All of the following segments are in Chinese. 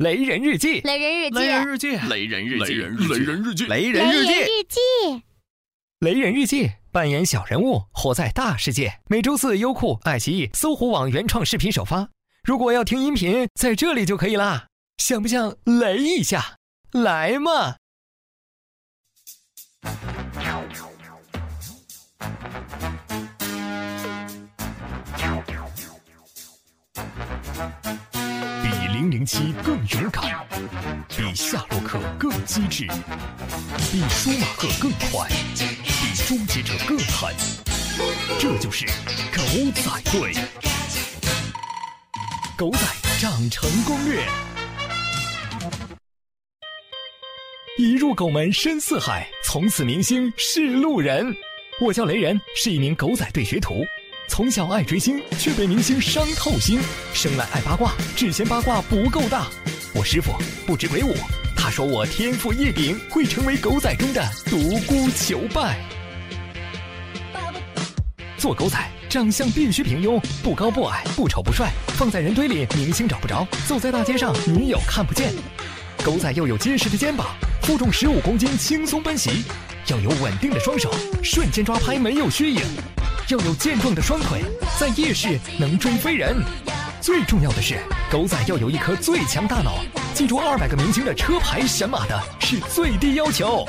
雷人日记，雷人日记，雷人日记，雷人日记，雷人日记，雷雷人人日记，日记，雷人日记，扮演小人物，活在大世界。每周四，优酷、爱奇艺、搜狐网原创视频首发。如果要听音频，在这里就可以啦。想不想雷一下？来嘛！零零七更勇敢，比夏洛克更机智，比舒马赫更快，比终结者更狠。这就是狗仔队。狗仔长成攻略。一入狗门深似海，从此明星是路人。我叫雷人，是一名狗仔队学徒。从小爱追星，却被明星伤透心。生来爱八卦，只嫌八卦不够大。我师傅不知鬼舞，他说我天赋异禀，会成为狗仔中的独孤求败。做狗仔，长相必须平庸，不高不矮，不丑不帅。放在人堆里，明星找不着；走在大街上，女友看不见。狗仔要有结实的肩膀，负重十五公斤轻松奔袭；要有稳定的双手，瞬间抓拍没有虚影；要有健壮的双腿，在夜市能追飞人。最重要的是，狗仔要有一颗最强大脑，记住二百个明星的车牌神马的是最低要求。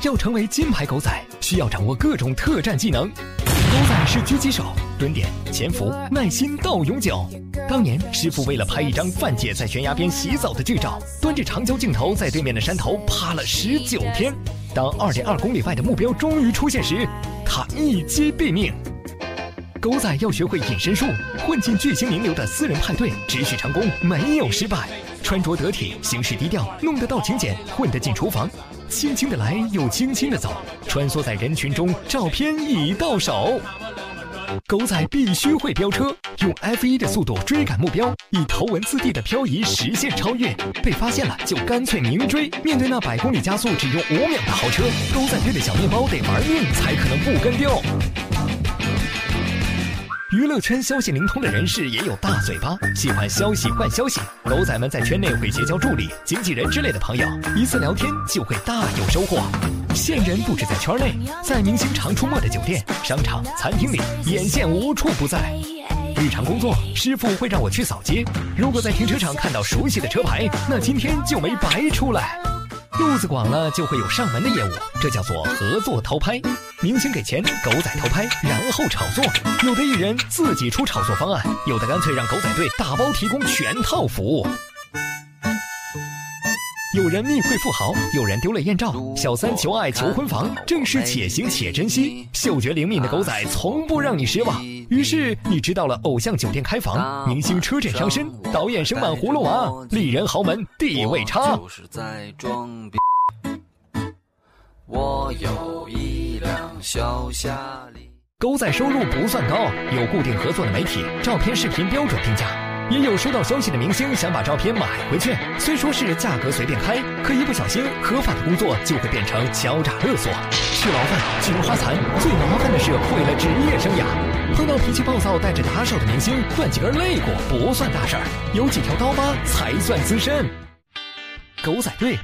要成为金牌狗仔，需要掌握各种特战技能。狗仔是狙击手，蹲点、潜伏、耐心到永久。当年师傅为了拍一张范姐在悬崖边洗澡的剧照，端着长焦镜头在对面的山头趴了十九天。当二点二公里外的目标终于出现时，他一击毙命。狗仔要学会隐身术，混进巨星名流的私人派对，只许成功，没有失败。穿着得体，行事低调，弄得到请柬，混得进厨房，轻轻的来又轻轻的走，穿梭在人群中，照片已到手。狗仔必须会飙车，用 F1 的速度追赶目标，以头文字 D 的漂移实现超越。被发现了就干脆明追。面对那百公里加速只用五秒的豪车，狗仔队的小面包得玩命才可能不跟丢。娱乐圈消息灵通的人士也有大嘴巴，喜欢消息换消息。狗仔们在圈内会结交助理、经纪人之类的朋友，一次聊天就会大有收获。线人不止在圈内，在明星常出没的酒店、商场、餐厅里，眼线无处不在。日常工作，师傅会让我去扫街。如果在停车场看到熟悉的车牌，那今天就没白出来。路子广了，就会有上门的业务，这叫做合作偷拍。明星给钱，狗仔偷拍，然后炒作。有的艺人自己出炒作方案，有的干脆让狗仔队打包提供全套服务。有人密会富豪，有人丢了艳照，小三求爱求婚房，正是且行且珍惜。嗅觉灵敏的狗仔从不让你失望。于是你知道了，偶像酒店开房，明星车震伤身，导演生满葫芦娃，丽人豪门地位差。就是在装逼。我有一辆小夏利。狗仔收入不算高，有固定合作的媒体，照片、视频标准定价。也有收到消息的明星想把照片买回去，虽说是价格随便开，可一不小心，合法的工作就会变成敲诈勒索。吃牢饭，菊花残，最麻烦的是毁了职业生涯。碰到脾气暴躁、带着打手的明星，断几根肋骨不算大事儿，有几条刀疤才算资深。狗仔队，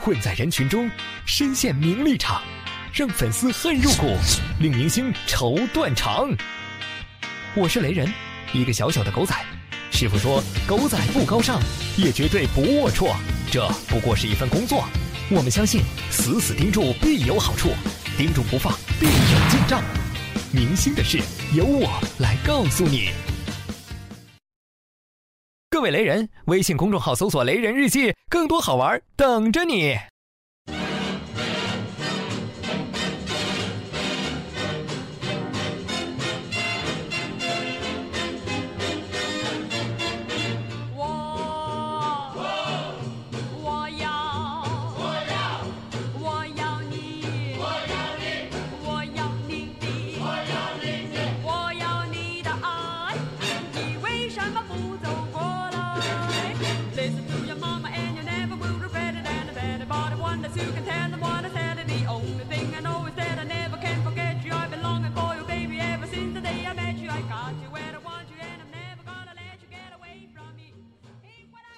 混在人群中，深陷名利场，让粉丝恨入骨，令明星愁断肠。我是雷人，一个小小的狗仔。师傅说：“狗仔不高尚，也绝对不龌龊，这不过是一份工作。我们相信，死死盯住必有好处，盯住不放必有进账。明星的事，由我来告诉你。”各位雷人，微信公众号搜索“雷人日记”，更多好玩等着你。